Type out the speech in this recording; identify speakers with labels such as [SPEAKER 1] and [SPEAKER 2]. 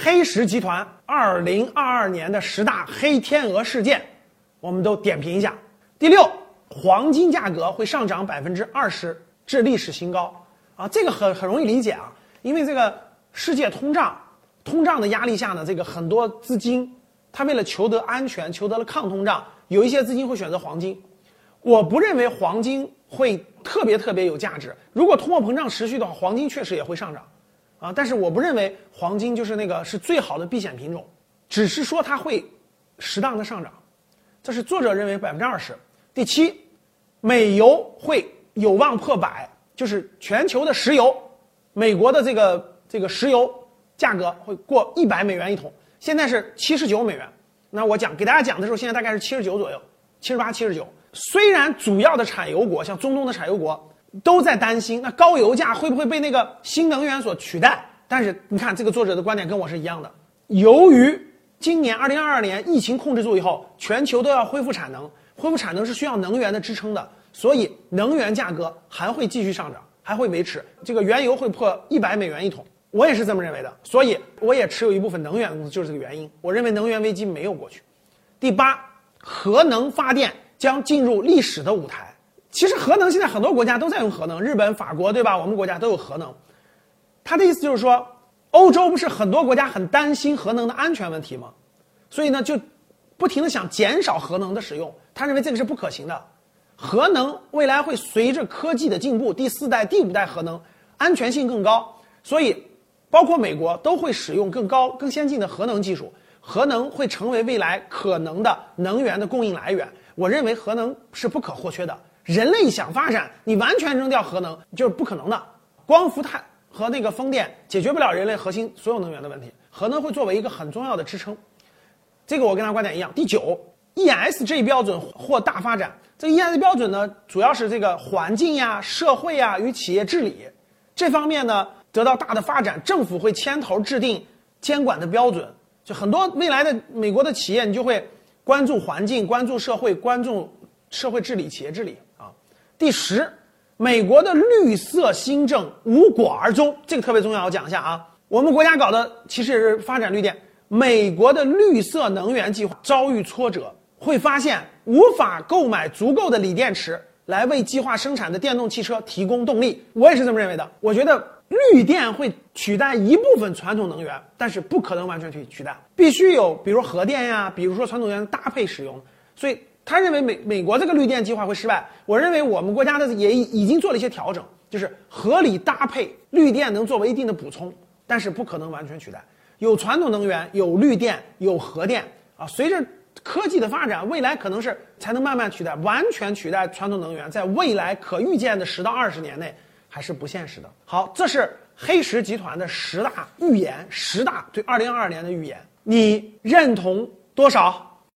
[SPEAKER 1] 黑石集团二零二二年的十大黑天鹅事件，我们都点评一下。第六，黄金价格会上涨百分之二十至历史新高啊，这个很很容易理解啊，因为这个世界通胀，通胀的压力下呢，这个很多资金，它为了求得安全，求得了抗通胀，有一些资金会选择黄金。我不认为黄金会特别特别有价值。如果通货膨胀持续的话，黄金确实也会上涨。啊，但是我不认为黄金就是那个是最好的避险品种，只是说它会适当的上涨，这是作者认为百分之二十。第七，美油会有望破百，就是全球的石油，美国的这个这个石油价格会过一百美元一桶，现在是七十九美元。那我讲给大家讲的时候，现在大概是七十九左右，七十八、七十九。虽然主要的产油国像中东的产油国。都在担心，那高油价会不会被那个新能源所取代？但是你看，这个作者的观点跟我是一样的。由于今年二零二二年疫情控制住以后，全球都要恢复产能，恢复产能是需要能源的支撑的，所以能源价格还会继续上涨，还会维持。这个原油会破一百美元一桶，我也是这么认为的。所以我也持有一部分能源公司，就是这个原因。我认为能源危机没有过去。第八，核能发电将进入历史的舞台。其实核能现在很多国家都在用核能，日本、法国，对吧？我们国家都有核能。他的意思就是说，欧洲不是很多国家很担心核能的安全问题吗？所以呢，就不停的想减少核能的使用。他认为这个是不可行的。核能未来会随着科技的进步，第四代、第五代核能安全性更高，所以包括美国都会使用更高、更先进的核能技术。核能会成为未来可能的能源的供应来源。我认为核能是不可或缺的。人类想发展，你完全扔掉核能就是不可能的。光伏太和那个风电解决不了人类核心所有能源的问题，核能会作为一个很重要的支撑。这个我跟他观点一样。第九，ESG 标准或大发展。这个 ESG 标准呢，主要是这个环境呀、社会呀与企业治理这方面呢得到大的发展，政府会牵头制定监管的标准。就很多未来的美国的企业，你就会关注环境、关注社会、关注社会治理、企业治理。第十，美国的绿色新政无果而终，这个特别重要，我讲一下啊。我们国家搞的其实也是发展绿电，美国的绿色能源计划遭遇挫折，会发现无法购买足够的锂电池来为计划生产的电动汽车提供动力。我也是这么认为的。我觉得绿电会取代一部分传统能源，但是不可能完全去取代，必须有比如核电呀，比如说传统能源搭配使用，所以。他认为美美国这个绿电计划会失败，我认为我们国家的也已经做了一些调整，就是合理搭配绿电能作为一定的补充，但是不可能完全取代。有传统能源，有绿电，有核电啊。随着科技的发展，未来可能是才能慢慢取代，完全取代传统能源，在未来可预见的十到二十年内还是不现实的。好，这是黑石集团的十大预言，十大对二零二二年的预言，你认同多少？